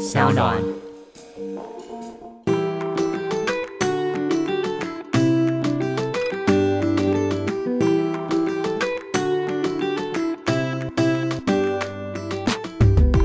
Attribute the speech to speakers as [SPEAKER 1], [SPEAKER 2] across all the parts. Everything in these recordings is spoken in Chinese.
[SPEAKER 1] 小暖。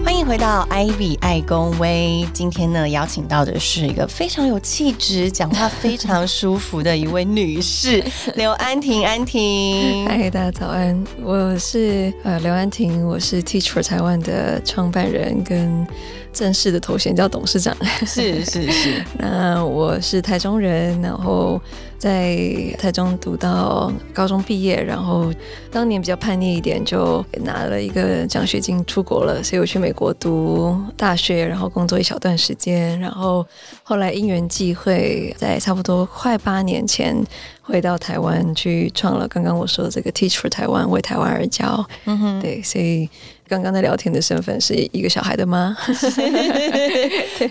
[SPEAKER 2] 欢迎回到 Ivy 爱公威。今天呢，邀请到的是一个非常有气质、讲话非常舒服的一位女士，刘安婷。安婷，
[SPEAKER 3] 嗨，大家早安，我是呃刘安婷，我是 Teach for 台湾的创办人跟。正式的头衔叫董事长，
[SPEAKER 2] 是是是。
[SPEAKER 3] 那我是台中人，然后在台中读到高中毕业，然后当年比较叛逆一点，就拿了一个奖学金出国了，所以我去美国读大学，然后工作一小段时间，然后后来因缘际会，在差不多快八年前回到台湾去创了刚刚我说的这个 Teach for 台湾，为台湾而教。嗯哼，对，所以。刚刚在聊天的身份是一个小孩的妈，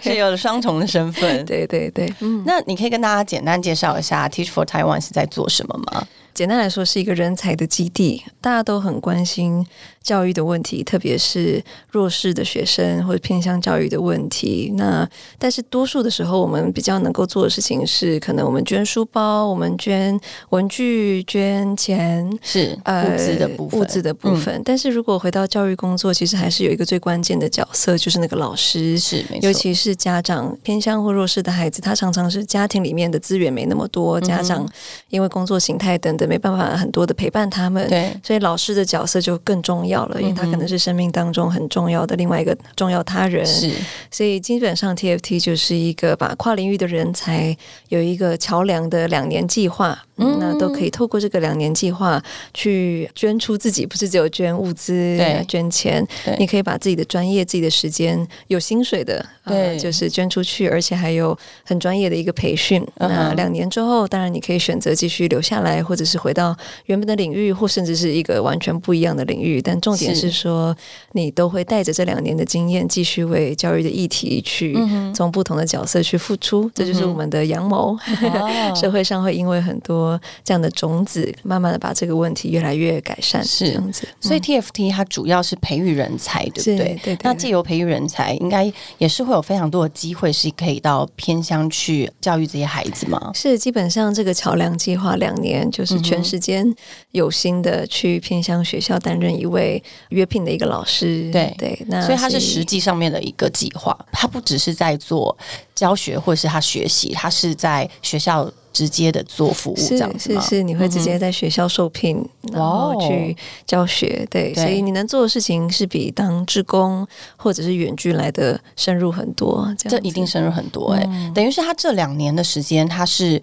[SPEAKER 2] 是有了双重的身份。
[SPEAKER 3] 对对对，
[SPEAKER 2] 嗯，那你可以跟大家简单介绍一下 Teach for Taiwan 是在做什么吗？
[SPEAKER 3] 简单来说，是一个人才的基地，大家都很关心教育的问题，特别是弱势的学生或者偏向教育的问题。那但是多数的时候，我们比较能够做的事情是，可能我们捐书包，我们捐文具，捐钱，
[SPEAKER 2] 是物资的部分。
[SPEAKER 3] 物资的部分。但是如果回到教育工作，其实还是有一个最关键的角色，就是那个老师，
[SPEAKER 2] 是
[SPEAKER 3] 尤其是家长偏向或弱势的孩子，他常常是家庭里面的资源没那么多，家长因为工作形态等等。没办法很多的陪伴他们，
[SPEAKER 2] 对，
[SPEAKER 3] 所以老师的角色就更重要了，因为他可能是生命当中很重要的另外一个重要他人。
[SPEAKER 2] 是，
[SPEAKER 3] 所以基本上 TFT 就是一个把跨领域的人才有一个桥梁的两年计划，嗯，那都可以透过这个两年计划去捐出自己，不是只有捐物资、捐钱，你可以把自己的专业、自己的时间有薪水的，
[SPEAKER 2] 对，
[SPEAKER 3] 就是捐出去，而且还有很专业的一个培训。那两年之后，当然你可以选择继续留下来，或者是。回到原本的领域，或甚至是一个完全不一样的领域，但重点是说，你都会带着这两年的经验，继续为教育的议题去从不同的角色去付出。这就是我们的阳谋。社会上会因为很多这样的种子，慢慢的把这个问题越来越改善，是这样子。
[SPEAKER 2] 所以 TFT 它主要是培育人才，对不对？
[SPEAKER 3] 对。
[SPEAKER 2] 那借由培育人才，应该也是会有非常多的机会，是可以到偏乡去教育这些孩子吗？
[SPEAKER 3] 是，基本上这个桥梁计划两年就是。全时间有心的去偏乡学校担任一位约聘的一个老师，
[SPEAKER 2] 对
[SPEAKER 3] 对，
[SPEAKER 2] 那所以它是实际上面的一个计划，它不只是在做教学或者是他学习，他是在学校直接的做服务，这样
[SPEAKER 3] 子是是，你会直接在学校受聘，然后去教学，对，所以你能做的事情是比当志工或者是远距来的深入很多，
[SPEAKER 2] 这一定深入很多，哎，等于是他这两年的时间，他是。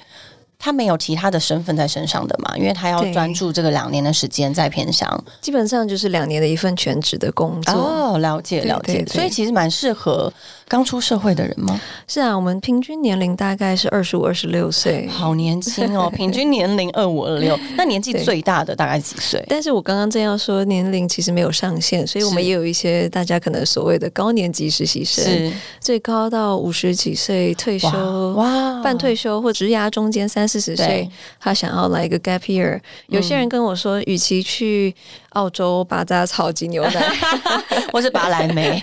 [SPEAKER 2] 他没有其他的身份在身上的嘛？因为他要专注这个两年的时间在偏乡，
[SPEAKER 3] 基本上就是两年的一份全职的工作。
[SPEAKER 2] 哦，了解了解，所以其实蛮适合刚出社会的人吗？
[SPEAKER 3] 是啊，我们平均年龄大概是二十五、二十六岁，
[SPEAKER 2] 好年轻哦！平均年龄二五二六，那年纪最大的大概几岁？
[SPEAKER 3] 但是我刚刚正要说，年龄其实没有上限，所以我们也有一些大家可能所谓的高年级实习生，
[SPEAKER 2] 是
[SPEAKER 3] 最高到五十几岁退休，哇，半退休或职涯中间三。四十岁，他想要来一个 gap year。有些人跟我说，与其去。澳洲巴扎草鸡牛奶，
[SPEAKER 2] 或是拔蓝莓。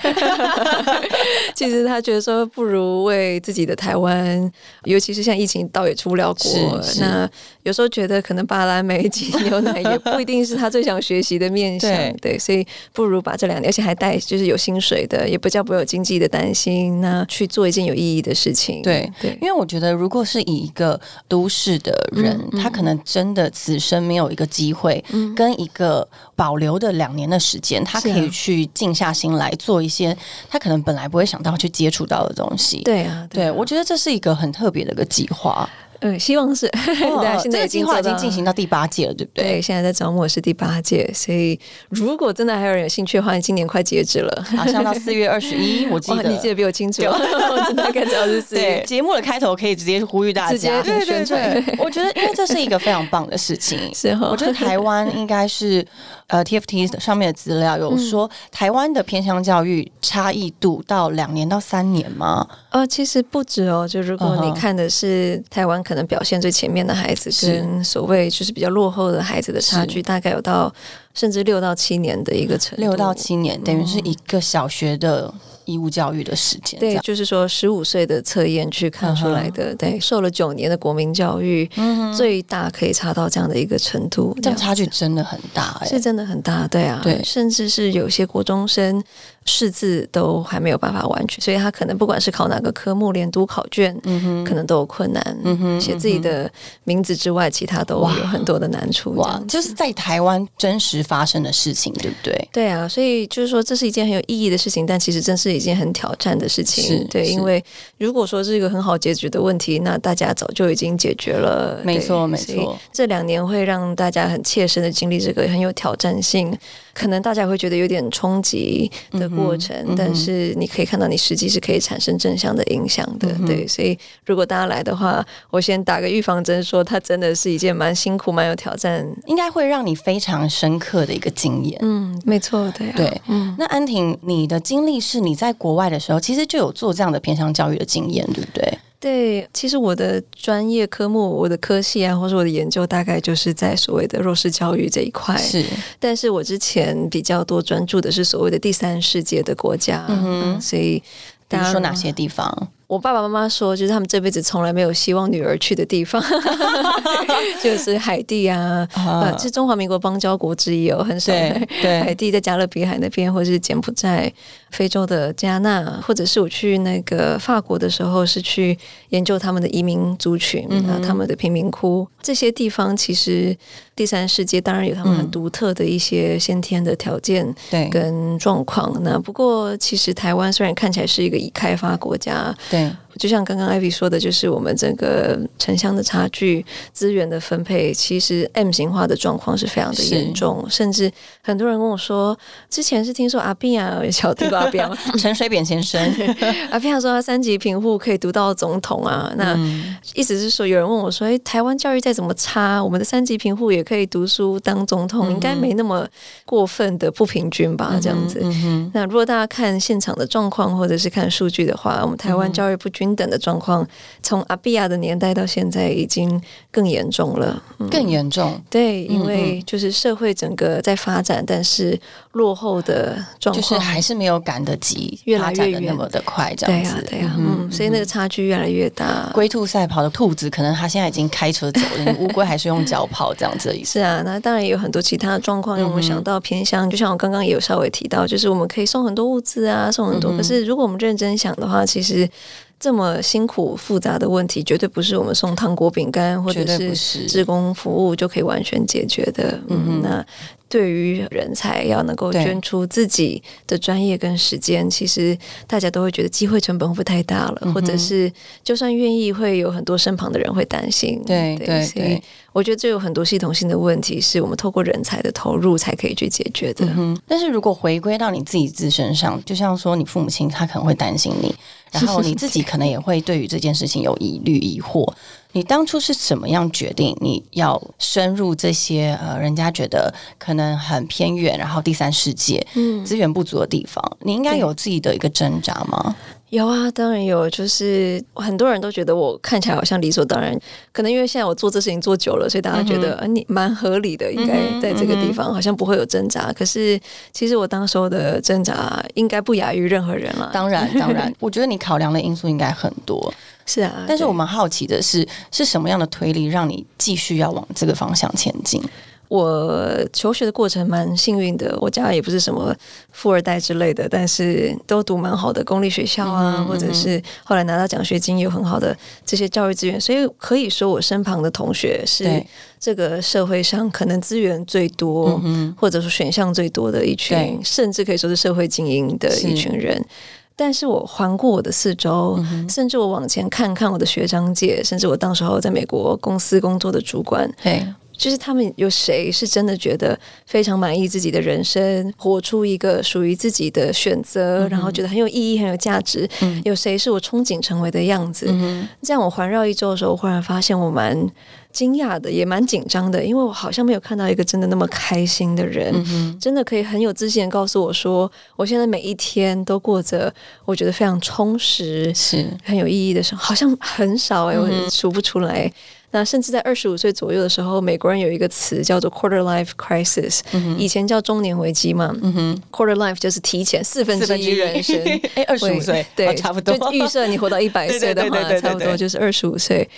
[SPEAKER 3] 其实他觉得说，不如为自己的台湾，尤其是像疫情，倒也出不了国。那有时候觉得，可能巴莱梅鸡牛奶也不一定是他最想学习的面向。对，所以不如把这两年，而且还带就是有薪水的，也不叫不有经济的担心，那去做一件有意义的事情。
[SPEAKER 2] 对对，因为我觉得，如果是以一个都市的人，他可能真的此生没有一个机会嗯跟一个。保留的两年的时间，他可以去静下心来做一些他可能本来不会想到去接触到的东西。
[SPEAKER 3] 对啊，
[SPEAKER 2] 对我觉得这是一个很特别的一个计划。
[SPEAKER 3] 嗯，希望是。
[SPEAKER 2] 对，现在计划已经进行到第八届了，对不对？
[SPEAKER 3] 对，现在在招募是第八届，所以如果真的还有人有兴趣的话，今年快截止了，
[SPEAKER 2] 马上到四月二十一，我记得。
[SPEAKER 3] 你记得比我清楚，我真的该知道是四月。
[SPEAKER 2] 节目的开头可以直接呼吁大
[SPEAKER 3] 家，
[SPEAKER 2] 对对对，我觉得因为这是一个非常棒的事情，
[SPEAKER 3] 是
[SPEAKER 2] 我觉得台湾应该是呃 TFT 上面的资料有说，台湾的偏向教育差异度到两年到三年吗？
[SPEAKER 3] 呃，其实不止哦，就如果你看的是台湾可能表现最前。面的孩子跟所谓就是比较落后的孩子的差距，大概有到甚至六到七年的一个程度。
[SPEAKER 2] 六到七年，等于是一个小学的。义务教育的时间。
[SPEAKER 3] 对，就是说十五岁的测验去看出来的，对，受了九年的国民教育，最大可以差到这样的一个程度，
[SPEAKER 2] 这样差距真的很大，
[SPEAKER 3] 是真的很大，对啊，对，甚至是有些国中生。识字都还没有办法完全，所以他可能不管是考哪个科目，连读考卷，嗯哼可能都有困难。嗯哼写自己的名字之外，其他都有很多的难处。哇，
[SPEAKER 2] 就是在台湾真实发生的事情，对不对？
[SPEAKER 3] 对啊，所以就是说，这是一件很有意义的事情，但其实真是一件很挑战的事情。对，因为如果说是一个很好解决的问题，那大家早就已经解决了。
[SPEAKER 2] 没错，没错。
[SPEAKER 3] 这两年会让大家很切身的经历这个很有挑战性。可能大家会觉得有点冲击的过程，但是你可以看到，你实际是可以产生正向的影响的。对，所以如果大家来的话，我先打个预防针，说它真的是一件蛮辛苦、蛮有挑战，
[SPEAKER 2] 应该会让你非常深刻的一个经验。
[SPEAKER 3] 嗯，没错，对，啊
[SPEAKER 2] 对。嗯，那安婷，你的经历是你在国外的时候，其实就有做这样的偏向教育的经验，对不对？
[SPEAKER 3] 对，其实我的专业科目、我的科系啊，或者我的研究，大概就是在所谓的弱势教育这一块。
[SPEAKER 2] 是，
[SPEAKER 3] 但是我之前比较多专注的是所谓的第三世界的国家，嗯，所以
[SPEAKER 2] 比如说哪些地方？
[SPEAKER 3] 我爸爸妈妈说，就是他们这辈子从来没有希望女儿去的地方，就是海地啊，啊，是中华民国邦交国之一哦，很少。
[SPEAKER 2] 对，
[SPEAKER 3] 海地在加勒比海那边，或者是柬埔寨、非洲的加纳，或者是我去那个法国的时候，是去研究他们的移民族群啊，他们的贫民窟这些地方，其实第三世界当然有他们很独特的一些先天的条件
[SPEAKER 2] 对
[SPEAKER 3] 跟状况。那不过，其实台湾虽然看起来是一个已开发国家，
[SPEAKER 2] 对。 네.
[SPEAKER 3] 就像刚刚艾比说的，就是我们整个城乡的差距、资源的分配，其实 M 型化的状况是非常的严重。甚至很多人跟我说，之前是听说阿扁啊，小听过阿扁吗？
[SPEAKER 2] 陈水扁先生，
[SPEAKER 3] 阿扁说他三级贫户可以读到总统啊。那意思是说，有人问我说，哎，台湾教育再怎么差，我们的三级贫户也可以读书当总统，应该没那么过分的不平均吧？这样子。那如果大家看现场的状况，或者是看数据的话，我们台湾教育不均。平等的状况，从阿比亚的年代到现在，已经更严重了。
[SPEAKER 2] 更严重，
[SPEAKER 3] 对，因为就是社会整个在发展，但是落后的状况
[SPEAKER 2] 就是还是没有赶得及，
[SPEAKER 3] 越来越
[SPEAKER 2] 远那么的快，这样子，
[SPEAKER 3] 对呀，嗯，所以那个差距越来越大。
[SPEAKER 2] 龟兔赛跑的兔子，可能他现在已经开车走了，乌龟还是用脚跑，这样子。
[SPEAKER 3] 是啊，那当然也有很多其他的状况，让我们想到偏向，就像我刚刚也有稍微提到，就是我们可以送很多物资啊，送很多。可是如果我们认真想的话，其实。这么辛苦复杂的问题，绝对不是我们送糖果饼干或者是职工服务就可以完全解决的。嗯，那对于人才要能够捐出自己的专业跟时间，其实大家都会觉得机会成本会太大了，或者是就算愿意，会有很多身旁的人会担心。
[SPEAKER 2] 对对对。
[SPEAKER 3] 我觉得这有很多系统性的问题，是我们透过人才的投入才可以去解决的。
[SPEAKER 2] 嗯但是如果回归到你自己自身上，就像说你父母亲他可能会担心你，然后你自己可能也会对于这件事情有疑虑疑惑。你当初是怎么样决定你要深入这些呃人家觉得可能很偏远，然后第三世界嗯资源不足的地方？你应该有自己的一个挣扎吗？
[SPEAKER 3] 有啊，当然有。就是很多人都觉得我看起来好像理所当然，可能因为现在我做这事情做久了，所以大家觉得啊你蛮合理的，应该在这个地方好像不会有挣扎。可是其实我当时候的挣扎应该不亚于任何人了。
[SPEAKER 2] 当然，当然，我觉得你考量的因素应该很多。
[SPEAKER 3] 是啊，
[SPEAKER 2] 但是我们好奇的是，是什么样的推力让你继续要往这个方向前进？
[SPEAKER 3] 我求学的过程蛮幸运的，我家也不是什么富二代之类的，但是都读蛮好的公立学校啊，或者是后来拿到奖学金有很好的这些教育资源，所以可以说我身旁的同学是这个社会上可能资源最多，或者说选项最多的一群，甚至可以说是社会精英的一群人。但是我环顾我的四周，甚至我往前看看我的学长姐，甚至我当时候在美国公司工作的主管，
[SPEAKER 2] 对。
[SPEAKER 3] 就是他们有谁是真的觉得非常满意自己的人生，活出一个属于自己的选择，然后觉得很有意义、很有价值？有谁是我憧憬成为的样子？这样我环绕一周的时候，忽然发现我蛮惊讶的，也蛮紧张的，因为我好像没有看到一个真的那么开心的人，真的可以很有自信的告诉我说，我现在每一天都过着我觉得非常充实、
[SPEAKER 2] 是
[SPEAKER 3] 很有意义的生活，好像很少哎，我数不出来。那甚至在二十五岁左右的时候，美国人有一个词叫做 quarter life crisis，以前叫中年危机嘛。quarter life 就是提前四分之一人生，
[SPEAKER 2] 哎，二十五岁，
[SPEAKER 3] 对，
[SPEAKER 2] 差不多。
[SPEAKER 3] 就预设你活到 一百岁的话，差不多就是二十五岁。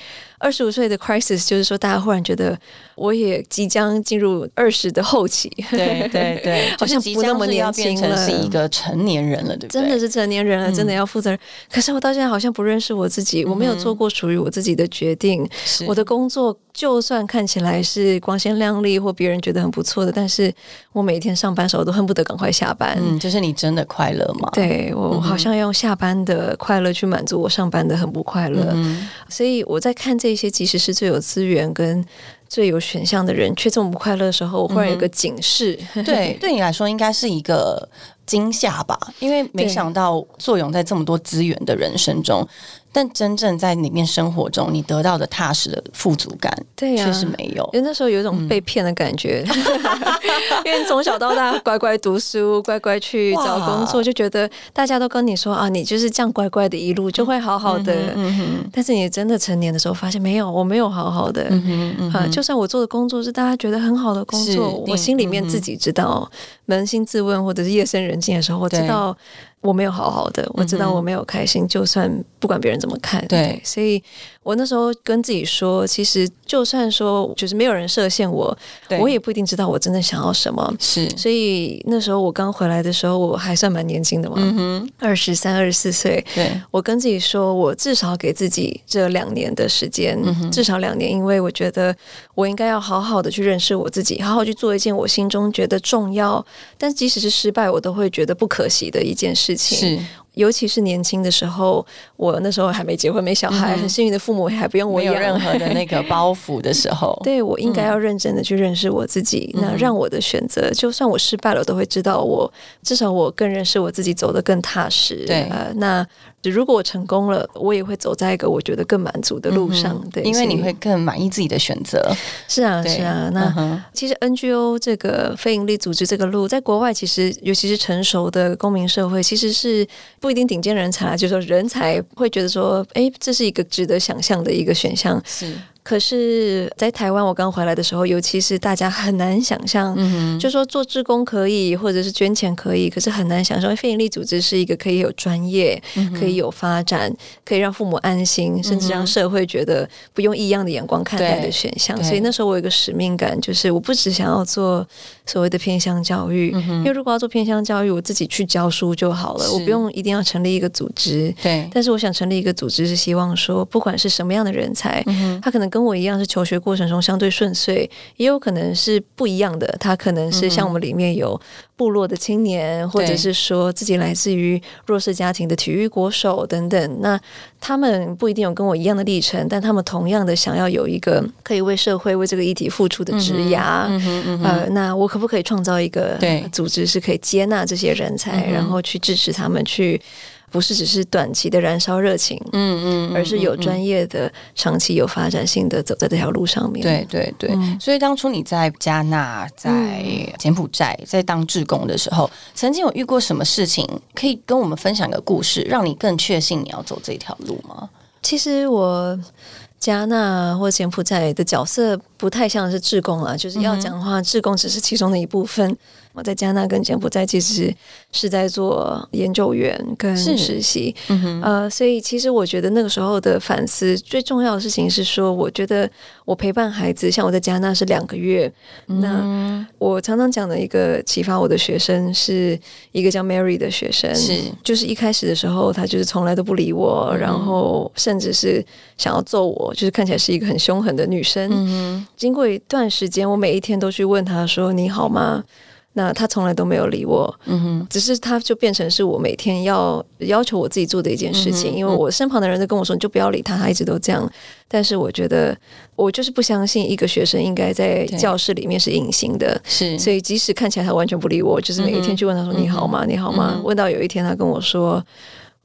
[SPEAKER 3] 二十五岁的 crisis 就是说，大家忽然觉得我也即将进入二十的后期，
[SPEAKER 2] 对对对，
[SPEAKER 3] 好像不那么年轻了，
[SPEAKER 2] 是一个成年人了，对不对？
[SPEAKER 3] 真的是成年人了，真的要负责任。可是我到现在好像不认识我自己，我没有做过属于我自己的决定。我的工作就算看起来是光鲜亮丽，或别人觉得很不错的，但是我每天上班时候都恨不得赶快下班。
[SPEAKER 2] 嗯，就是你真的快乐吗？
[SPEAKER 3] 对我好像要用下班的快乐去满足我上班的很不快乐。所以我在看这。这些即使是最有资源跟最有选项的人，却这么不快乐的时候，我忽然有个警示。
[SPEAKER 2] 对，对你来说应该是一个惊吓吧？因为没想到作用在这么多资源的人生中。但真正在里面生活中，你得到的踏实的富足感，
[SPEAKER 3] 对
[SPEAKER 2] 呀，确实没有。
[SPEAKER 3] 因为那时候有一种被骗的感觉，因为从小到大乖乖读书，乖乖去找工作，就觉得大家都跟你说啊，你就是这样乖乖的一路就会好好的。但是你真的成年的时候，发现没有，我没有好好的。啊，就算我做的工作是大家觉得很好的工作，我心里面自己知道，扪心自问或者是夜深人静的时候，我知道。我没有好好的，我知道我没有开心，就算不管别人怎么看，对，所以我那时候跟自己说，其实就算说就是没有人设限我，我也不一定知道我真的想要什么。
[SPEAKER 2] 是，
[SPEAKER 3] 所以那时候我刚回来的时候，我还算蛮年轻的嘛，二十三、二十四岁。
[SPEAKER 2] 对，
[SPEAKER 3] 我跟自己说，我至少给自己这两年的时间，至少两年，因为我觉得我应该要好好的去认识我自己，好好去做一件我心中觉得重要，但即使是失败，我都会觉得不可惜的一件事。
[SPEAKER 2] 是。
[SPEAKER 3] 尤其是年轻的时候，我那时候还没结婚、没小孩，很幸运的父母还不用我
[SPEAKER 2] 有任何的那个包袱的时候，
[SPEAKER 3] 对我应该要认真的去认识我自己。那让我的选择，就算我失败了，我都会知道我至少我更认识我自己，走得更踏实。
[SPEAKER 2] 对，呃
[SPEAKER 3] 那如果我成功了，我也会走在一个我觉得更满足的路上。对，
[SPEAKER 2] 因为你会更满意自己的选择。
[SPEAKER 3] 是啊，是啊。那其实 NGO 这个非营利组织这个路，在国外其实尤其是成熟的公民社会，其实是。不一定顶尖人才，就是说人才会觉得说，哎，这是一个值得想象的一个选项。
[SPEAKER 2] 是。
[SPEAKER 3] 可是，在台湾我刚回来的时候，尤其是大家很难想象，就说做志工可以，或者是捐钱可以，可是很难想象非营利组织是一个可以有专业、可以有发展、可以让父母安心，甚至让社会觉得不用异样的眼光看待的选项。所以那时候我有一个使命感，就是我不只想要做所谓的偏向教育，因为如果要做偏向教育，我自己去教书就好了，我不用一定要成立一个组织。
[SPEAKER 2] 对，
[SPEAKER 3] 但是我想成立一个组织，是希望说，不管是什么样的人才，他可能。跟我一样是求学过程中相对顺遂，也有可能是不一样的。他可能是像我们里面有部落的青年，或者是说自己来自于弱势家庭的体育国手等等。那他们不一定有跟我一样的历程，但他们同样的想要有一个可以为社会为这个议题付出的职涯。呃，那我可不可以创造一个组织，是可以接纳这些人才，然后去支持他们去。不是只是短期的燃烧热情，嗯嗯，而是有专业的、长期有发展性的走在这条路上面。
[SPEAKER 2] 对对对，所以当初你在加纳、在柬埔寨在当志工的时候，曾经有遇过什么事情？可以跟我们分享一个故事，让你更确信你要走这条路吗？
[SPEAKER 3] 其实我加纳或柬埔寨的角色不太像是志工了，就是要讲的话，志工只是其中的一部分。我在加纳跟柬埔寨其实是在做研究员跟实习，呃，所以其实我觉得那个时候的反思最重要的事情是说，我觉得我陪伴孩子，像我在加纳是两个月，那我常常讲的一个启发我的学生是一个叫 Mary 的学生，
[SPEAKER 2] 是
[SPEAKER 3] 就是一开始的时候，他就是从来都不理我，然后甚至是想要揍我，就是看起来是一个很凶狠的女生。经过一段时间，我每一天都去问他说：“你好吗？”那他从来都没有理我，嗯哼，只是他就变成是我每天要要求我自己做的一件事情，因为我身旁的人都跟我说你就不要理他，他一直都这样。但是我觉得我就是不相信一个学生应该在教室里面是隐形的，
[SPEAKER 2] 是，
[SPEAKER 3] 所以即使看起来他完全不理我，就是每一天去问他说你好吗？你好吗？问到有一天他跟我说。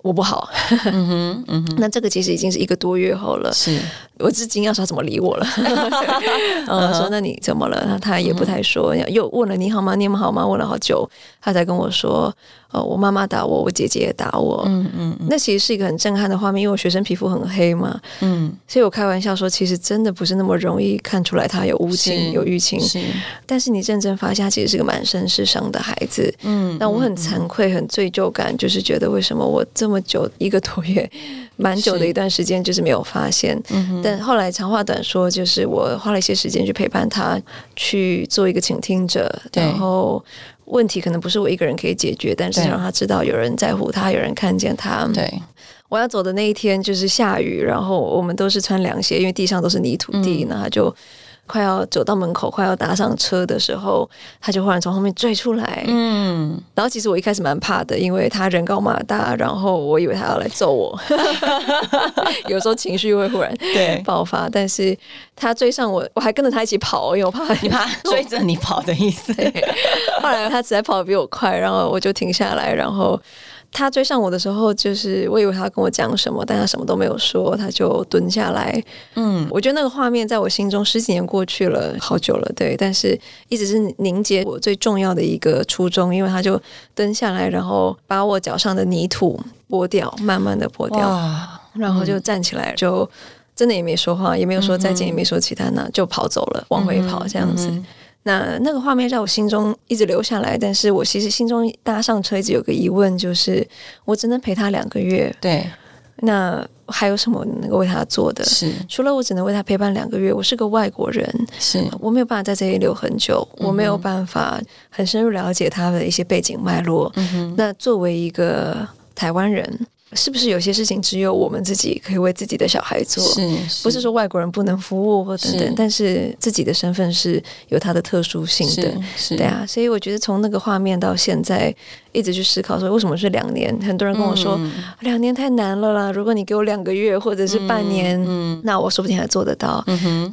[SPEAKER 3] 我不好，嗯，嗯哼，那这个其实已经是一个多月后了。
[SPEAKER 2] 是，
[SPEAKER 3] 我至今要说怎么理我了。嗯，说那你怎么了？他他也不太说，又问了你好吗？你们好吗？问了好久，他才跟我说。呃，我妈妈打我，我姐姐也打我。嗯嗯，那其实是一个很震撼的画面，因为我学生皮肤很黑嘛。嗯，所以我开玩笑说，其实真的不是那么容易看出来他有无情有欲情。是，但是你认真发现，他其实是个满身是伤的孩子。嗯，那我很惭愧，很罪疚感，就是觉得为什么我这么久一个多月，蛮久的一段时间，就是没有发现。嗯但后来长话短说，就是我花了一些时间去陪伴他，去做一个倾听者，然后。问题可能不是我一个人可以解决，但是让他知道有人在乎他，有人看见他。
[SPEAKER 2] 对，
[SPEAKER 3] 我要走的那一天就是下雨，然后我们都是穿凉鞋，因为地上都是泥土地，那他就。快要走到门口，快要搭上车的时候，他就忽然从后面追出来。嗯，然后其实我一开始蛮怕的，因为他人高马大，然后我以为他要来揍我。有时候情绪会忽然对爆发，但是他追上我，我还跟着他一起跑，因为我怕
[SPEAKER 2] 你怕 追着你跑的意思。
[SPEAKER 3] 后来他实在跑得比我快，然后我就停下来，然后。他追上我的时候，就是我以为他跟我讲什么，但他什么都没有说，他就蹲下来。嗯，我觉得那个画面在我心中十几年过去了，好久了，对，但是一直是凝结我最重要的一个初衷，因为他就蹲下来，然后把我脚上的泥土拨掉，慢慢的拨掉，然后就站起来，就真的也没说话，也没有说再见，也没说其他呢，就跑走了，往回跑这样子。那那个画面在我心中一直留下来，但是我其实心中搭上车一直有个疑问，就是我只能陪他两个月，
[SPEAKER 2] 对，
[SPEAKER 3] 那还有什么能够为他做的？
[SPEAKER 2] 是
[SPEAKER 3] 除了我只能为他陪伴两个月，我是个外国人，
[SPEAKER 2] 是
[SPEAKER 3] 我没有办法在这里留很久，我没有办法很深入了解他的一些背景脉络。那作为一个台湾人。是不是有些事情只有我们自己可以为自己的小孩做？
[SPEAKER 2] 是，
[SPEAKER 3] 不是说外国人不能服务或等等？但是自己的身份是有它的特殊性的，对啊。所以我觉得从那个画面到现在。一直去思考说为什么是两年？很多人跟我说两年太难了啦。如果你给我两个月或者是半年，那我说不定还做得到。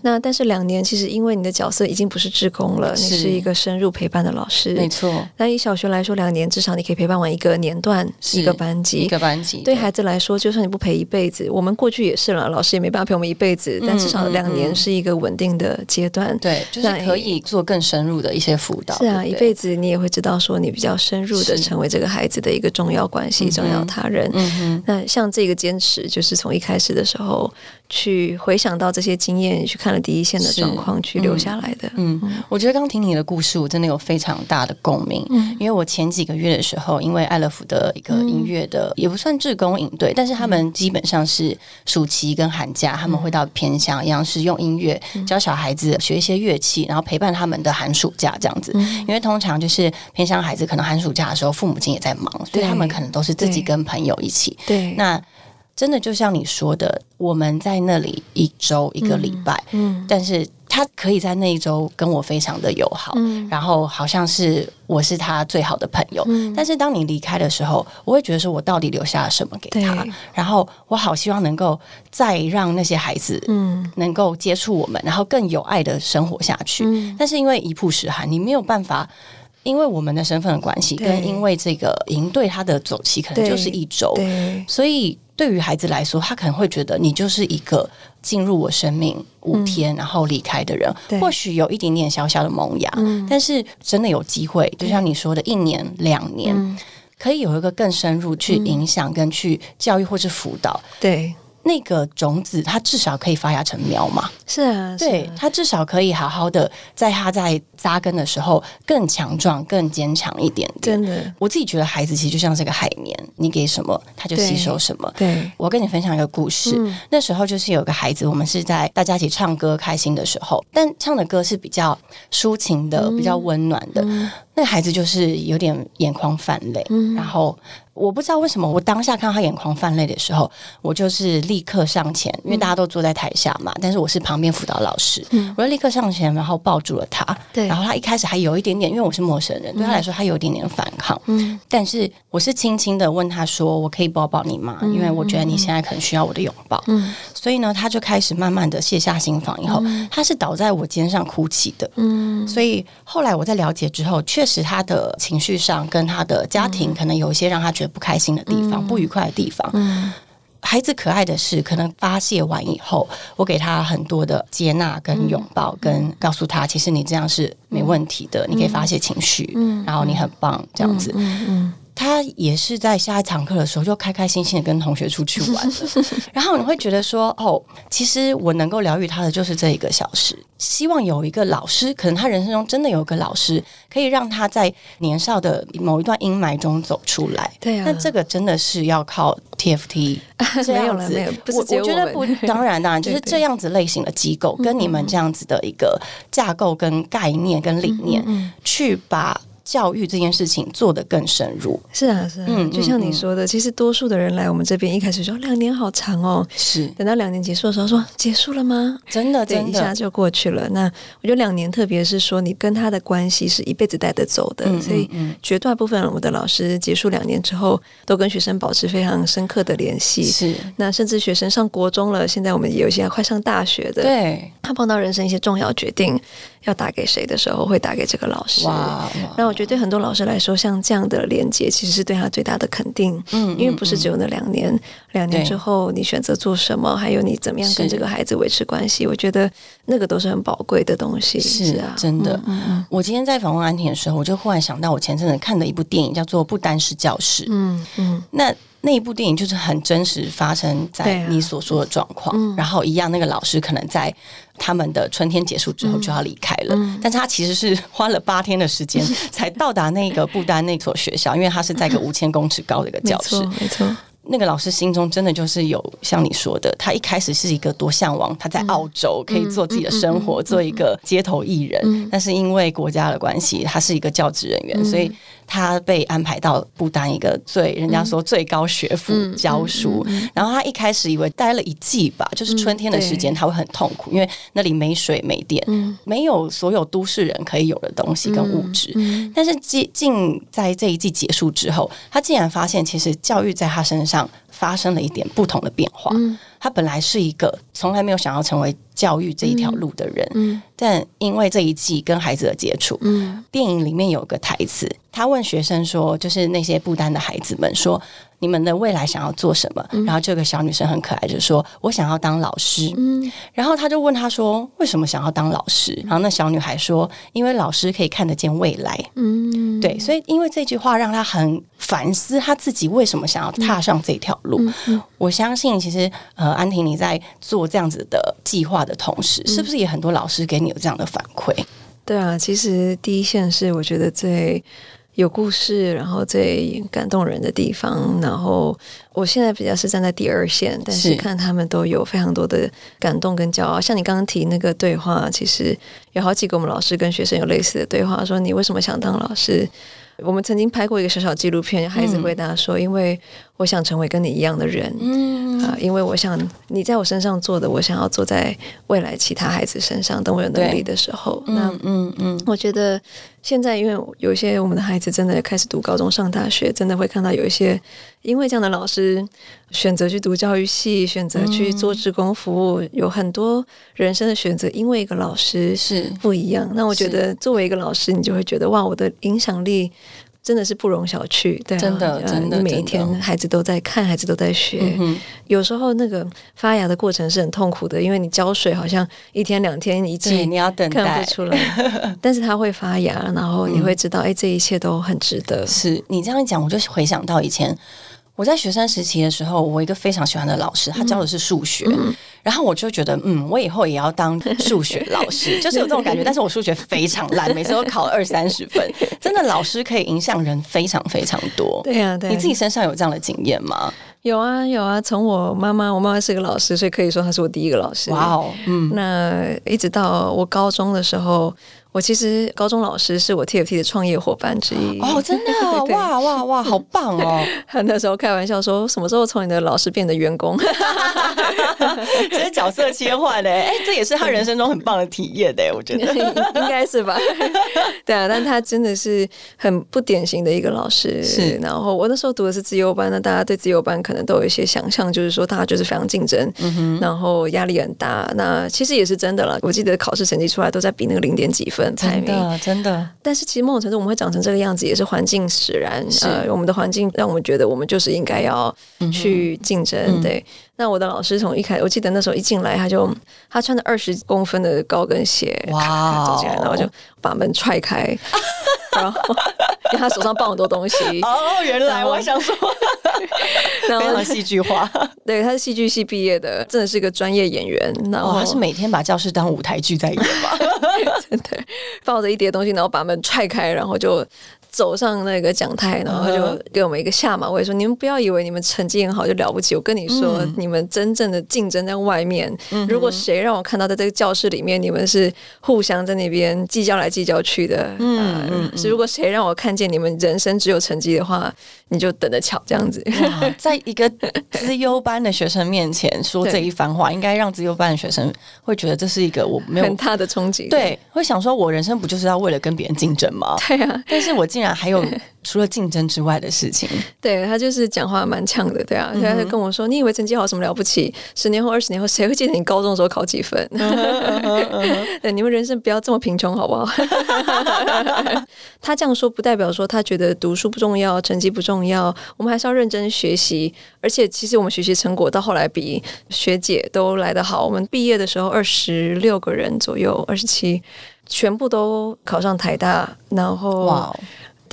[SPEAKER 3] 那但是两年其实因为你的角色已经不是职工了，你是一个深入陪伴的老师。
[SPEAKER 2] 没错。
[SPEAKER 3] 那以小学来说，两年至少你可以陪伴完一个年段一个班级。
[SPEAKER 2] 一个班级
[SPEAKER 3] 对孩子来说，就算你不陪一辈子，我们过去也是了，老师也没办法陪我们一辈子。但至少两年是一个稳定的阶段。
[SPEAKER 2] 对，就是可以做更深入的一些辅导。
[SPEAKER 3] 是啊，一辈子你也会知道说你比较深入的。成为这个孩子的一个重要关系、重要他人。嗯那像这个坚持，就是从一开始的时候。去回想到这些经验，去看了第一线的状况，去留下来的。
[SPEAKER 2] 嗯，我觉得刚听你的故事，我真的有非常大的共鸣。嗯，因为我前几个月的时候，因为爱乐福的一个音乐的，也不算志工营队，但是他们基本上是暑期跟寒假，他们会到偏乡一样，是用音乐教小孩子学一些乐器，然后陪伴他们的寒暑假这样子。因为通常就是偏乡孩子，可能寒暑假的时候，父母亲也在忙，所以他们可能都是自己跟朋友一起。
[SPEAKER 3] 对，
[SPEAKER 2] 那。真的就像你说的，我们在那里一周一个礼拜，嗯，但是他可以在那一周跟我非常的友好，嗯，然后好像是我是他最好的朋友，嗯，但是当你离开的时候，我会觉得说我到底留下了什么给他？然后我好希望能够再让那些孩子，嗯，能够接触我们，然后更有爱的生活下去。但是因为一曝十寒，你没有办法。因为我们的身份的关系，跟因为这个营队它的走期可能就是一周，所以对于孩子来说，他可能会觉得你就是一个进入我生命五天然后离开的人，或许有一点点小小的萌芽，但是真的有机会，就像你说的，一年两年可以有一个更深入去影响跟去教育或是辅导，
[SPEAKER 3] 对。
[SPEAKER 2] 那个种子，它至少可以发芽成苗嘛？
[SPEAKER 3] 是啊，
[SPEAKER 2] 对，它至少可以好好的，在它在扎根的时候更强壮、更坚强一点
[SPEAKER 3] 点。真的，
[SPEAKER 2] 我自己觉得孩子其实就像这个海绵，你给什么，他就吸收什么。
[SPEAKER 3] 对，
[SPEAKER 2] 我跟你分享一个故事。那时候就是有个孩子，我们是在大家一起唱歌开心的时候，但唱的歌是比较抒情的、比较温暖的。那孩子就是有点眼眶泛泪，然后。我不知道为什么，我当下看到他眼眶泛泪的时候，我就是立刻上前，因为大家都坐在台下嘛，但是我是旁边辅导老师，我就立刻上前，然后抱住了他。
[SPEAKER 3] 对，
[SPEAKER 2] 然后他一开始还有一点点，因为我是陌生人，对他来说他有一点点反抗。嗯，但是我是轻轻的问他说：“我可以抱抱你吗？”因为我觉得你现在可能需要我的拥抱。嗯，所以呢，他就开始慢慢的卸下心防，以后他是倒在我肩上哭泣的。嗯，所以后来我在了解之后，确实他的情绪上跟他的家庭可能有一些让他觉得。不开心的地方，不愉快的地方。孩子可爱的是，可能发泄完以后，我给他很多的接纳跟拥抱，跟告诉他，其实你这样是没问题的，你可以发泄情绪，然后你很棒，这样子。他也是在下一堂课的时候，就开开心心的跟同学出去玩了。然后你会觉得说，哦，其实我能够疗愈他的就是这一个小时。希望有一个老师，可能他人生中真的有一个老师，可以让他在年少的某一段阴霾中走出来。
[SPEAKER 3] 对啊，
[SPEAKER 2] 那这个真的是要靠 TFT 这样子。
[SPEAKER 3] 没有，
[SPEAKER 2] 我我觉得不，当然当然，就是这样子类型的机构，跟你们这样子的一个架构、跟概念、跟理念，去把。教育这件事情做得更深入，
[SPEAKER 3] 是啊，是啊，就像你说的，其实多数的人来我们这边一开始说两年好长哦，
[SPEAKER 2] 是
[SPEAKER 3] 等到两年结束的时候说结束了吗？
[SPEAKER 2] 真的，
[SPEAKER 3] 真的，一下就过去了。那我觉得两年，特别是说你跟他的关系是一辈子带得走的，所以绝大部分我的老师结束两年之后，都跟学生保持非常深刻的联系。
[SPEAKER 2] 是，
[SPEAKER 3] 那甚至学生上国中了，现在我们有一些快上大学的，
[SPEAKER 2] 对，
[SPEAKER 3] 他碰到人生一些重要决定。要打给谁的时候，会打给这个老师。那我觉得对很多老师来说，像这样的连接，其实是对他最大的肯定。嗯，因为不是只有那两年，两年之后你选择做什么，还有你怎么样跟这个孩子维持关系，我觉得那个都是很宝贵的东西。
[SPEAKER 2] 是
[SPEAKER 3] 啊，
[SPEAKER 2] 真的。我今天在访问安婷的时候，我就忽然想到，我前阵子看的一部电影叫做《不单是教室》。嗯嗯，那。那一部电影就是很真实发生在你所说的状况，然后一样，那个老师可能在他们的春天结束之后就要离开了，但是他其实是花了八天的时间才到达那个不丹那所学校，因为他是在一个 五千公尺高的一个教室，
[SPEAKER 3] 没错。
[SPEAKER 2] 那个老师心中真的就是有像你说的，他一开始是一个多向往他在澳洲可以做自己的生活，做一个街头艺人，但是因为国家的关系，他是一个教职人员，所以。他被安排到不丹一个最人家说最高学府教书，然后他一开始以为待了一季吧，就是春天的时间他会很痛苦，因为那里没水没电，没有所有都市人可以有的东西跟物质。但是近近在这一季结束之后，他竟然发现其实教育在他身上发生了一点不同的变化。他本来是一个从来没有想要成为教育这一条路的人，但因为这一季跟孩子的接触，电影里面有个台词，他问学生说：“就是那些不丹的孩子们说。”你们的未来想要做什么？然后这个小女生很可爱，就说：“我想要当老师。”嗯，然后他就问她说：“为什么想要当老师？”然后那小女孩说：“因为老师可以看得见未来。”嗯，对，所以因为这句话让她很反思，她自己为什么想要踏上这条路。我相信，其实呃，安婷你在做这样子的计划的同时，是不是也很多老师给你有这样的反馈？
[SPEAKER 3] 对啊，其实第一线是我觉得最。有故事，然后最感动人的地方。然后我现在比较是站在第二线，但是看他们都有非常多的感动跟骄傲。像你刚刚提那个对话，其实有好几个我们老师跟学生有类似的对话，说你为什么想当老师？我们曾经拍过一个小小纪录片，孩子回答说：“因为我想成为跟你一样的人，嗯啊，因为我想你在我身上做的，我想要做在未来其他孩子身上。等我有能力的时候，那嗯嗯，我觉得现在因为有一些我们的孩子真的开始读高中、上大学，真的会看到有一些因为这样的老师选择去读教育系，选择去做职工服务，有很多人生的选择，因为一个老师
[SPEAKER 2] 是
[SPEAKER 3] 不一样。那我觉得作为一个老师，你就会觉得哇，我的影响力。真的是不容小觑，对，
[SPEAKER 2] 真的，真的，
[SPEAKER 3] 你每一天孩子都在看，孩子都在学。有时候那个发芽的过程是很痛苦的，因为你浇水好像一天两天一季，
[SPEAKER 2] 你要等待
[SPEAKER 3] 看不出来，但是它会发芽，然后你会知道，哎，这一切都很值得。
[SPEAKER 2] 是你这样一讲，我就回想到以前。我在学生时期的时候，我一个非常喜欢的老师，他教的是数学，然后我就觉得，嗯，我以后也要当数学老师，就是有这种感觉。但是我数学非常烂，每次都考二三十分。真的，老师可以影响人非常非常多。
[SPEAKER 3] 对呀，对。
[SPEAKER 2] 你自己身上有这样的经验吗？
[SPEAKER 3] 有啊，有啊。从我妈妈，我妈妈是个老师，所以可以说她是我第一个老师。哇哦，嗯。那一直到我高中的时候。我其实高中老师是我 TFT 的创业伙伴之一
[SPEAKER 2] 哦，真的 哇哇哇，好棒哦！
[SPEAKER 3] 他那时候开玩笑说，什么时候从你的老师变得员工？
[SPEAKER 2] 这是角色切换的，哎，这也是他人生中很棒的体验的，我觉得
[SPEAKER 3] 应该是吧？对啊，但他真的是很不典型的一个老师。
[SPEAKER 2] 是，
[SPEAKER 3] 然后我那时候读的是自由班，那大家对自由班可能都有一些想象，就是说大家就是非常竞争，然后压力很大。那其实也是真的了。我记得考试成绩出来都在比那个零点几分。分排名，
[SPEAKER 2] 真的真的。
[SPEAKER 3] 但是其实某种程度，我们会长成这个样子，也是环境使然。呃，我们的环境让我们觉得我们就是应该要去竞争。对，那我的老师从一开，我记得那时候一进来，他就他穿着二十公分的高跟鞋，哇，走进来，然后就把门踹开。然后，因为他手上抱很多东西。
[SPEAKER 2] 哦，原来我想说，非常戏剧化。
[SPEAKER 3] 对，他是戏剧系毕业的，真的是个专业演员。然后
[SPEAKER 2] 他是每天把教室当舞台剧在演吧？
[SPEAKER 3] 真的，抱着一叠东西，然后把门踹开，然后就。走上那个讲台，然后就给我们一个下马威，说：“你们不要以为你们成绩很好就了不起。我跟你说，你们真正的竞争在外面。如果谁让我看到在这个教室里面，你们是互相在那边计较来计较去的，嗯，是如果谁让我看见你们人生只有成绩的话，你就等着瞧。这样子，
[SPEAKER 2] 在一个资优班的学生面前说这一番话，应该让资优班的学生会觉得这是一个我没有
[SPEAKER 3] 很大的冲击。
[SPEAKER 2] 对，会想说，我人生不就是要为了跟别人竞争吗？
[SPEAKER 3] 对啊，
[SPEAKER 2] 但是我竟然还有。除了竞争之外的事情，
[SPEAKER 3] 对他就是讲话蛮呛的，对啊，他就跟我说：“你以为成绩好什么了不起？十年后、二十年后，谁会记得你高中的时候考几分？对，你们人生不要这么贫穷，好不好？” 他这样说不代表说他觉得读书不重要，成绩不重要，要我们还是要认真学习。而且，其实我们学习成果到后来比学姐都来得好。我们毕业的时候二十六个人左右，二十七，全部都考上台大，然后。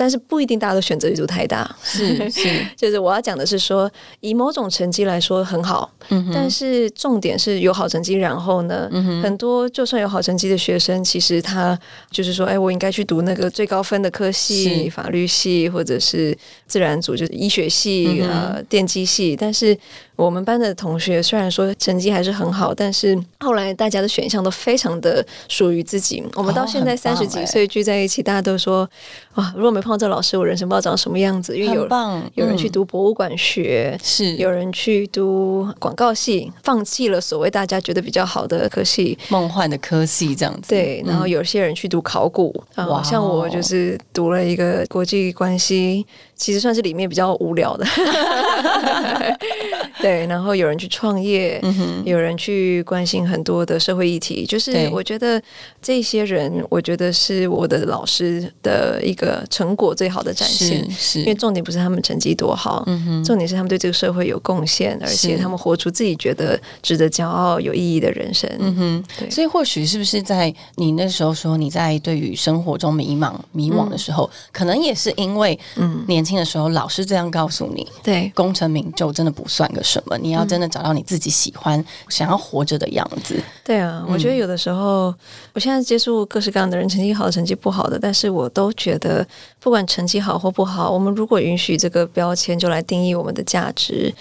[SPEAKER 3] 但是不一定大家都选择余度太大，
[SPEAKER 2] 是是，
[SPEAKER 3] 就是我要讲的是说，以某种成绩来说很好，但是重点是有好成绩，然后呢，很多就算有好成绩的学生，其实他就是说，哎，我应该去读那个最高分的科系，法律系或者是自然组，就是医学系呃电机系，但是。我们班的同学虽然说成绩还是很好，但是后来大家的选项都非常的属于自己。我们到现在三十几岁聚在一起，大家都说：哇，如果没碰到这老师，我人生不知道长什么样子。因为有有人去读博物馆学，
[SPEAKER 2] 是
[SPEAKER 3] 有人去读广告系，放弃了所谓大家觉得比较好的科系，
[SPEAKER 2] 梦幻的科系这样子。
[SPEAKER 3] 对，然后有些人去读考古，啊，像我就是读了一个国际关系。其实算是里面比较无聊的，对。然后有人去创业，有人去关心很多的社会议题。就是我觉得这些人，我觉得是我的老师的一个成果最好的展现。
[SPEAKER 2] 是，
[SPEAKER 3] 因为重点不是他们成绩多好，重点是他们对这个社会有贡献，而且他们活出自己觉得值得骄傲、有意义的人生。嗯
[SPEAKER 2] 哼，对。所以或许是不是在你那时候说你在对于生活中迷茫、迷惘的时候，可能也是因为嗯年。的时候，老师这样告诉你：，
[SPEAKER 3] 对，
[SPEAKER 2] 功成名就真的不算个什么。你要真的找到你自己喜欢、想要活着的样子。
[SPEAKER 3] 对啊，我觉得有的时候，我现在接触各式各样的人，成绩好、成绩不好的，但是我都觉得，不管成绩好或不好，我们如果允许这个标签就来定义我们的价值。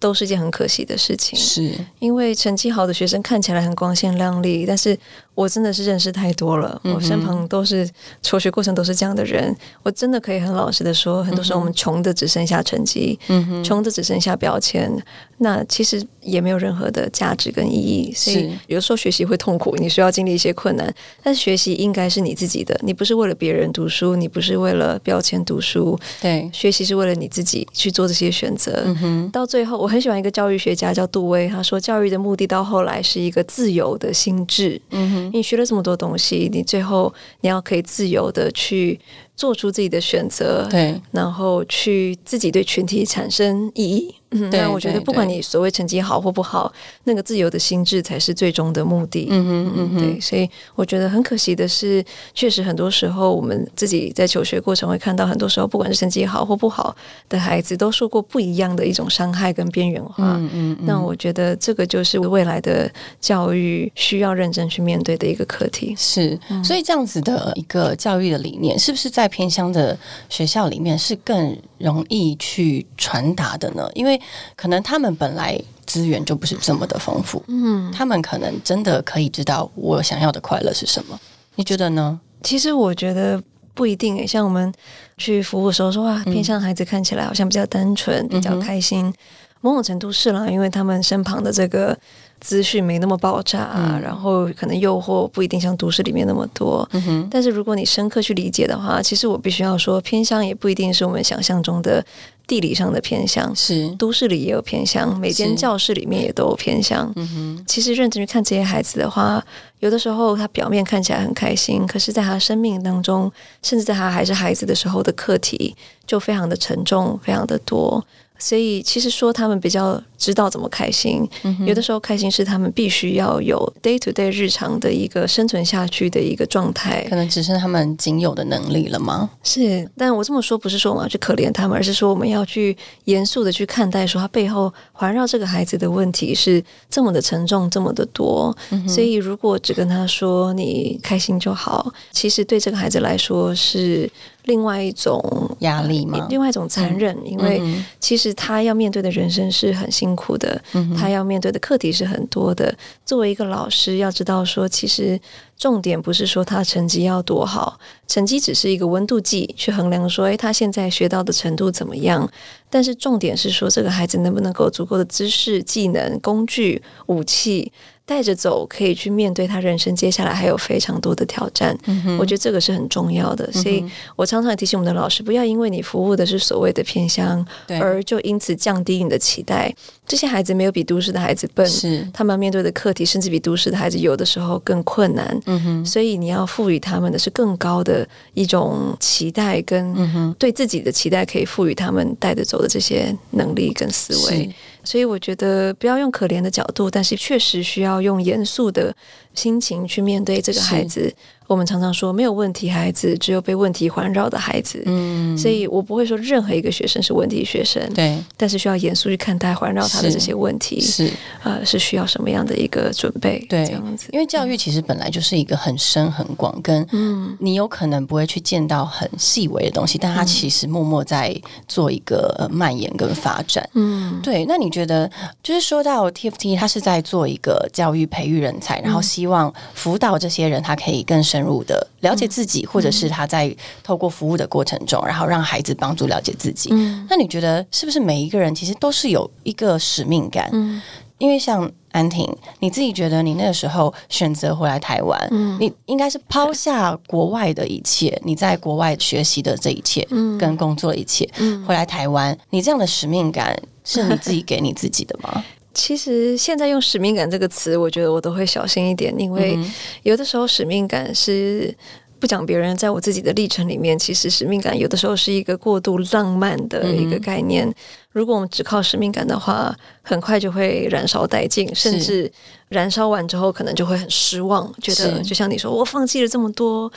[SPEAKER 3] 都是件很可惜的事情，
[SPEAKER 2] 是。
[SPEAKER 3] 因为成绩好的学生看起来很光鲜亮丽，但是我真的是认识太多了，我身旁都是求学过程都是这样的人，我真的可以很老实的说，很多时候我们穷的只剩下成绩，穷的只剩下标签，那其实也没有任何的价值跟意义。所以有时候学习会痛苦，你需要经历一些困难，但是学习应该是你自己的，你不是为了别人读书，你不是为了标签读书，
[SPEAKER 2] 对，
[SPEAKER 3] 学习是为了你自己去做这些选择，到最后我。我很喜欢一个教育学家叫杜威，他说教育的目的到后来是一个自由的心智。嗯哼，你学了这么多东西，你最后你要可以自由的去。做出自己的选择，
[SPEAKER 2] 对，
[SPEAKER 3] 然后去自己对群体产生意义。嗯，对我觉得不管你所谓成绩好或不好，那个自由的心智才是最终的目的。嗯嗯嗯哼，对，所以我觉得很可惜的是，确实很多时候我们自己在求学过程会看到，很多时候不管是成绩好或不好的孩子，都受过不一样的一种伤害跟边缘化。嗯嗯，那我觉得这个就是未来的教育需要认真去面对的一个课题。
[SPEAKER 2] 是，所以这样子的一个教育的理念，是不是在偏乡的学校里面是更容易去传达的呢？因为可能他们本来资源就不是这么的丰富，嗯，他们可能真的可以知道我想要的快乐是什么？你觉得呢？
[SPEAKER 3] 其实我觉得不一定诶。像我们去服务的时候说，哇，偏向孩子看起来好像比较单纯，比较开心。某种程度是啦，因为他们身旁的这个资讯没那么爆炸，然后可能诱惑不一定像都市里面那么多。但是如果你深刻去理解的话，其实我必须要说，偏向也不一定是我们想象中的地理上的偏向，
[SPEAKER 2] 是
[SPEAKER 3] 都市里也有偏向，每间教室里面也都有偏向。其实认真去看这些孩子的话，有的时候他表面看起来很开心，可是在他生命当中，甚至在他还是孩子的时候的课题就非常的沉重，非常的多。所以，其实说他们比较知道怎么开心，有的时候开心是他们必须要有 day to day 日常的一个生存下去的一个状态，
[SPEAKER 2] 可能只剩他们仅有的能力了吗？
[SPEAKER 3] 是，但我这么说不是说我们要去可怜他们，而是说我们要去严肃的去看待，说他背后环绕这个孩子的问题是这么的沉重，这么的多。所以，如果只跟他说你开心就好，其实对这个孩子来说是。另外一种
[SPEAKER 2] 压力嘛？
[SPEAKER 3] 另外一种残忍，因为其实他要面对的人生是很辛苦的，他要面对的课题是很多的。作为一个老师，要知道说，其实重点不是说他成绩要多好，成绩只是一个温度计，去衡量说，诶，他现在学到的程度怎么样？但是重点是说，这个孩子能不能够足够的知识、技能、工具、武器。带着走，可以去面对他人生接下来还有非常多的挑战。我觉得这个是很重要的，所以我常常提醒我们的老师，不要因为你服务的是所谓的偏乡，而就因此降低你的期待。这些孩子没有比都市的孩子笨，
[SPEAKER 2] 是
[SPEAKER 3] 他们面对的课题甚至比都市的孩子有的时候更困难。嗯哼，所以你要赋予他们的是更高的一种期待，跟对自己的期待，可以赋予他们带着走的这些能力跟思维。所以我觉得不要用可怜的角度，但是确实需要用严肃的心情去面对这个孩子。我们常常说没有问题孩子，只有被问题环绕的孩子。嗯，所以我不会说任何一个学生是问题学生。
[SPEAKER 2] 对，
[SPEAKER 3] 但是需要严肃去看待环绕他的这些问题。
[SPEAKER 2] 是，
[SPEAKER 3] 呃，是需要什么样的一个准备？
[SPEAKER 2] 对，
[SPEAKER 3] 这样子。
[SPEAKER 2] 因为教育其实本来就是一个很深很广，跟嗯，你有可能不会去见到很细微的东西，但它其实默默在做一个蔓延跟发展。嗯，对。那你觉得，就是说到 TFT，他是在做一个教育培育人才，然后希望辅导这些人，他可以更深。深入的了解自己，或者是他在透过服务的过程中，然后让孩子帮助了解自己。那你觉得是不是每一个人其实都是有一个使命感？嗯，因为像安婷，你自己觉得你那个时候选择回来台湾，嗯，你应该是抛下国外的一切，你在国外学习的这一切，嗯，跟工作的一切，嗯，回来台湾，你这样的使命感是你自己给你自己的吗？
[SPEAKER 3] 其实现在用使命感这个词，我觉得我都会小心一点，因为有的时候使命感是不讲别人，在我自己的历程里面，其实使命感有的时候是一个过度浪漫的一个概念。如果我们只靠使命感的话，很快就会燃烧殆尽，甚至燃烧完之后，可能就会很失望，觉得就像你说，我放弃了这么多，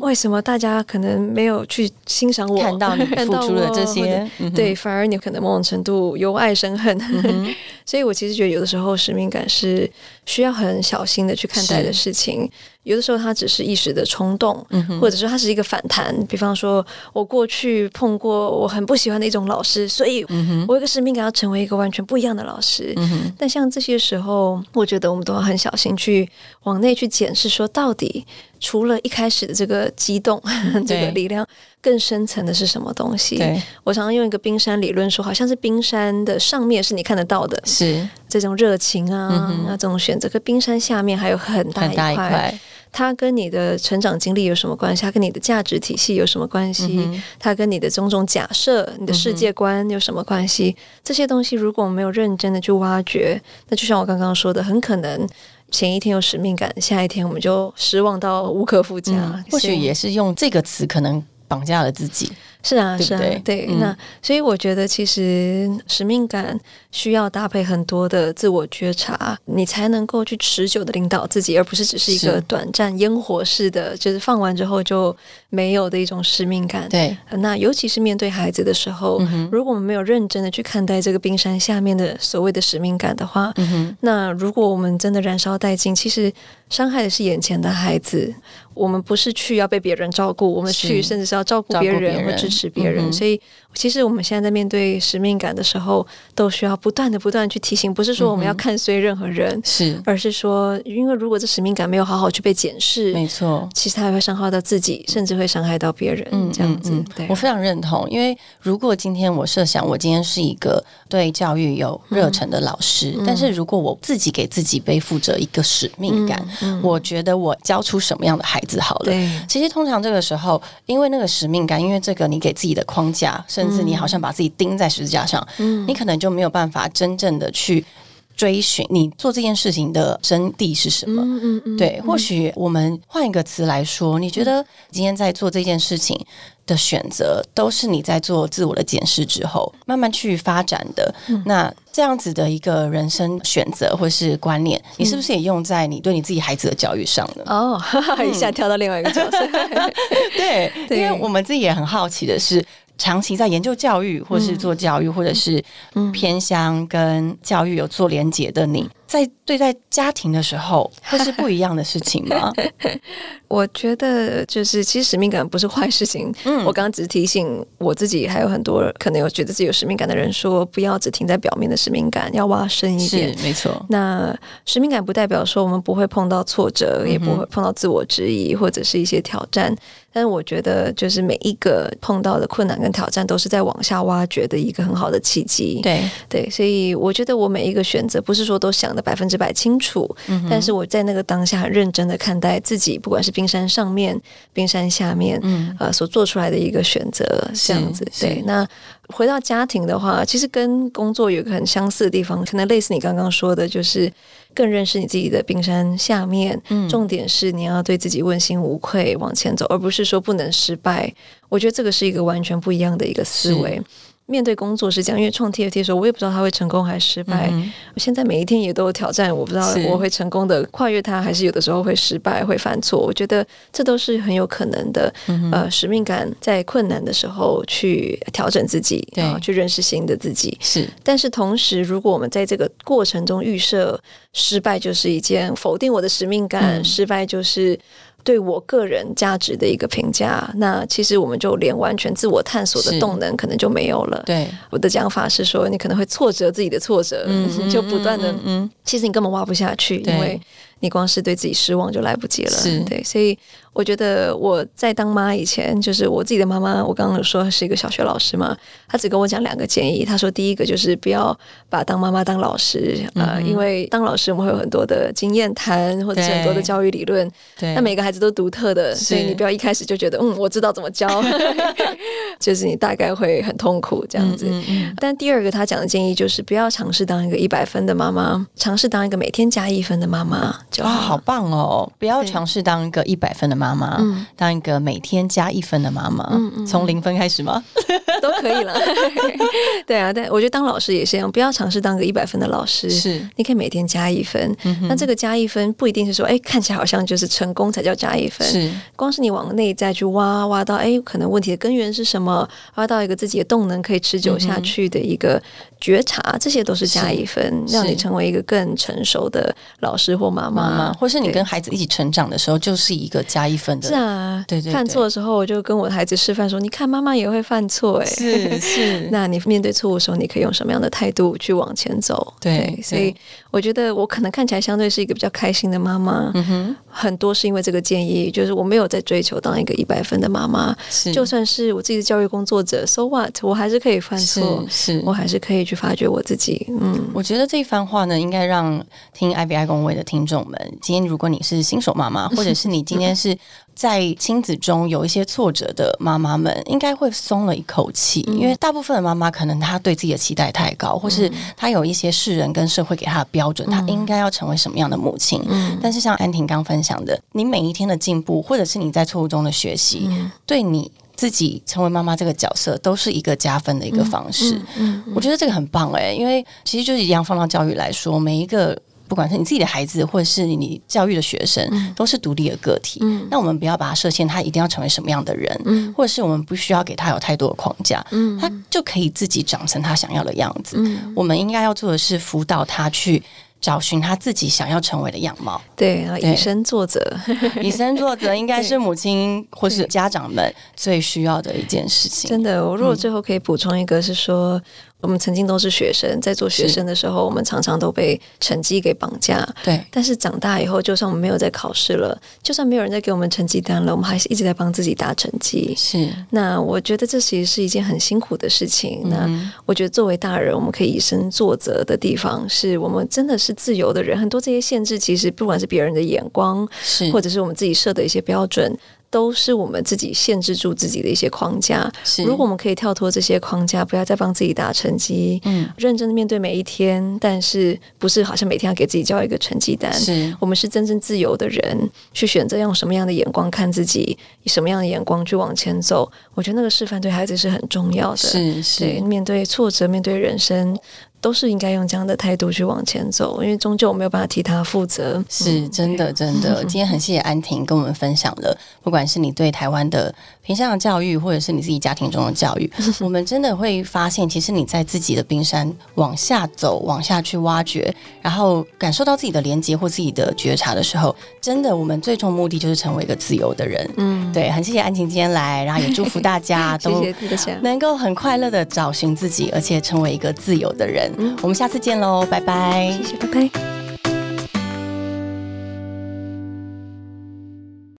[SPEAKER 3] 为什么大家可能没有去欣赏我，
[SPEAKER 2] 看到你 付出了这些？
[SPEAKER 3] 对，反而你可能某种程度由爱生恨。所以我其实觉得，有的时候使命感是需要很小心的去看待的事情。有的时候它只是一时的冲动，或者说它是一个反弹。比方说，我过去碰过我很不喜欢的一种老师，所以我有个使命感要成为一个完全不一样的老师。但像这些时候，我觉得我们都要很小心去往内去检视，说到底除了一开始的这个激动，这个力量更深层的是什么东西？我常常用一个冰山理论说，好像是冰山的上面是你看得到的，
[SPEAKER 2] 是
[SPEAKER 3] 这种热情啊，那这种选择，可冰山下面还有很大一块。它跟你的成长经历有什么关系？它跟你的价值体系有什么关系？它跟你的种种假设、你的世界观有什么关系？这些东西如果我没有认真的去挖掘，那就像我刚刚说的，很可能前一天有使命感，下一天我们就失望到无可复加。
[SPEAKER 2] 或许也是用这个词，可能绑架了自己。
[SPEAKER 3] 是啊，是啊，对。那所以我觉得，其实使命感需要搭配很多的自我觉察，你才能够去持久的领导自己，而不是只是一个短暂烟火式的，就是放完之后就没有的一种使命感。
[SPEAKER 2] 对。
[SPEAKER 3] 那尤其是面对孩子的时候，如果我们没有认真的去看待这个冰山下面的所谓的使命感的话，那如果我们真的燃烧殆尽，其实伤害的是眼前的孩子。我们不是去要被别人照顾，我们去甚至是要照顾别人或支持别人。所以，其实我们现在在面对使命感的时候，都需要不断的、不断去提醒，不是说我们要看衰任何人，
[SPEAKER 2] 是，
[SPEAKER 3] 而是说，因为如果这使命感没有好好去被检视，
[SPEAKER 2] 没错，
[SPEAKER 3] 其实它会伤害到自己，甚至会伤害到别人。嗯，这样子，对，
[SPEAKER 2] 我非常认同。因为如果今天我设想，我今天是一个对教育有热忱的老师，但是如果我自己给自己背负着一个使命感，我觉得我教出什么样的孩子好了。其实通常这个时候，因为那个使命感，因为这个你给自己的框架，甚至你好像把自己钉在十字架上，你可能就没有办法真正的去追寻你做这件事情的真谛是什么。嗯嗯，对。或许我们换一个词来说，你觉得今天在做这件事情？的选择都是你在做自我的检视之后慢慢去发展的。那这样子的一个人生选择或是观念，你是不是也用在你对你自己孩子的教育上呢？
[SPEAKER 3] 哦，一下跳到另外一个角色。
[SPEAKER 2] 对，因为我们自己也很好奇的是。长期在研究教育，或是做教育，或者是偏向跟教育有做连结的你，在对待家庭的时候，会是不一样的事情吗？
[SPEAKER 3] 我觉得就是，其实使命感不是坏事情。嗯，我刚刚只是提醒我自己，还有很多可能有觉得自己有使命感的人，说不要只停在表面的使命感，要挖深一点。
[SPEAKER 2] 没错。
[SPEAKER 3] 那使命感不代表说我们不会碰到挫折，也不会碰到自我质疑或者是一些挑战。但是我觉得，就是每一个碰到的困难跟挑战，都是在往下挖掘的一个很好的契机。
[SPEAKER 2] 对
[SPEAKER 3] 对，所以我觉得我每一个选择，不是说都想的百分之百清楚，但是我在那个当下很认真的看待自己，不管是冰山上面、冰山下面，嗯，呃，所做出来的一个选择，这样子。对，那回到家庭的话，其实跟工作有一个很相似的地方，可能类似你刚刚说的，就是。更认识你自己的冰山下面，重点是你要对自己问心无愧往前走，而不是说不能失败。我觉得这个是一个完全不一样的一个思维。面对工作是这样，因为创 TFT 的时候，我也不知道他会成功还是失败。我现在每一天也都有挑战，我不知道我会成功的跨越它，还是有的时候会失败、会犯错。我觉得这都是很有可能的。呃，使命感在困难的时候去调整自己，对，去认识新的自己。
[SPEAKER 2] 是，
[SPEAKER 3] 但是同时，如果我们在这个过程中预设失败就是一件否定我的使命感，失败就是。对我个人价值的一个评价，那其实我们就连完全自我探索的动能可能就没有了。
[SPEAKER 2] 对，
[SPEAKER 3] 我的讲法是说，你可能会挫折自己的挫折，就不断的，嗯，其实你根本挖不下去，因为。你光是对自己失望就来不及了，对，所以我觉得我在当妈以前，就是我自己的妈妈，我刚刚说是一个小学老师嘛，她只跟我讲两个建议。她说，第一个就是不要把当妈妈当老师啊，因为当老师我们会有很多的经验谈，或者是很多的教育理论，那每个孩子都独特的，所以你不要一开始就觉得嗯，我知道怎么教，就是你大概会很痛苦这样子。但第二个她讲的建议就是不要尝试当一个一百分的妈妈，尝试当一个每天加一分的妈妈。
[SPEAKER 2] 啊，好棒哦！不要尝试当一个一百分的妈妈，当一个每天加一分的妈妈，从零分开始吗？
[SPEAKER 3] 都可以了。对啊，但我觉得当老师也是一样，不要尝试当个一百分的老师。
[SPEAKER 2] 是，
[SPEAKER 3] 你可以每天加一分。那这个加一分不一定是说，哎，看起来好像就是成功才叫加一分。
[SPEAKER 2] 是，
[SPEAKER 3] 光是你往内在去挖，挖到哎，可能问题的根源是什么？挖到一个自己的动能可以持久下去的一个觉察，这些都是加一分，让你成为一个更成熟的老师或妈妈。
[SPEAKER 2] 或是你跟孩子一起成长的时候，就是一个加一分的。
[SPEAKER 3] 是啊，对对。犯错的时候，我就跟我的孩子示范说：“你看，妈妈也会犯错，哎，
[SPEAKER 2] 是是。
[SPEAKER 3] 那你面对错误的时候，你可以用什么样的态度去往前走？对，所以我觉得我可能看起来相对是一个比较开心的妈妈。嗯哼，很多是因为这个建议，就是我没有在追求当一个一百分的妈妈。是，就算是我自己的教育工作者，so what，我还是可以犯错，是我还是可以去发掘我自己。嗯，
[SPEAKER 2] 我觉得这一番话呢，应该让听 I B I 公位的听众们。今天，如果你是新手妈妈，或者是你今天是在亲子中有一些挫折的妈妈们，应该会松了一口气，因为大部分的妈妈可能她对自己的期待太高，或是她有一些世人跟社会给她的标准，她应该要成为什么样的母亲。但是像安婷刚分享的，你每一天的进步，或者是你在错误中的学习，对你自己成为妈妈这个角色，都是一个加分的一个方式。我觉得这个很棒哎，因为其实就是一样放到教育来说，每一个。不管是你自己的孩子，或者是你教育的学生，都是独立的个体。那我们不要把他设限，他一定要成为什么样的人，或者是我们不需要给他有太多的框架，他就可以自己长成他想要的样子。我们应该要做的是辅导他去找寻他自己想要成为的样貌。
[SPEAKER 3] 对，然后以身作则，
[SPEAKER 2] 以身作则应该是母亲或是家长们最需要的一件事情。
[SPEAKER 3] 真的，我如果最后可以补充一个，是说。我们曾经都是学生，在做学生的时候，我们常常都被成绩给绑架。
[SPEAKER 2] 对，
[SPEAKER 3] 但是长大以后，就算我们没有在考试了，就算没有人在给我们成绩单了，我们还是一直在帮自己打成绩。
[SPEAKER 2] 是，
[SPEAKER 3] 那我觉得这其实是一件很辛苦的事情。那我觉得作为大人，我们可以以身作则的地方，是我们真的是自由的人。很多这些限制，其实不管是别人的眼光，
[SPEAKER 2] 是
[SPEAKER 3] 或者是我们自己设的一些标准。都是我们自己限制住自己的一些框架。
[SPEAKER 2] 是，
[SPEAKER 3] 如果我们可以跳脱这些框架，不要再帮自己打成绩，嗯，认真的面对每一天，但是不是好像每天要给自己交一个成绩单？
[SPEAKER 2] 是
[SPEAKER 3] 我们是真正自由的人，去选择用什么样的眼光看自己，以什么样的眼光去往前走。我觉得那个示范对孩子是很重要的。
[SPEAKER 2] 是是，
[SPEAKER 3] 面对挫折，面对人生。都是应该用这样的态度去往前走，因为终究我没有办法替他负责。
[SPEAKER 2] 是真的，真的。今天很谢谢安婷跟我们分享了，不管是你对台湾的偏向教育，或者是你自己家庭中的教育，我们真的会发现，其实你在自己的冰山往下走，往下去挖掘，然后感受到自己的连接或自己的觉察的时候，真的，我们最终目的就是成为一个自由的人。嗯，对，很谢谢安婷今天来，然后也祝福大家都能够很快乐的找寻自己，而且成为一个自由的人。我们下次见喽，拜拜！
[SPEAKER 3] 谢谢，拜拜。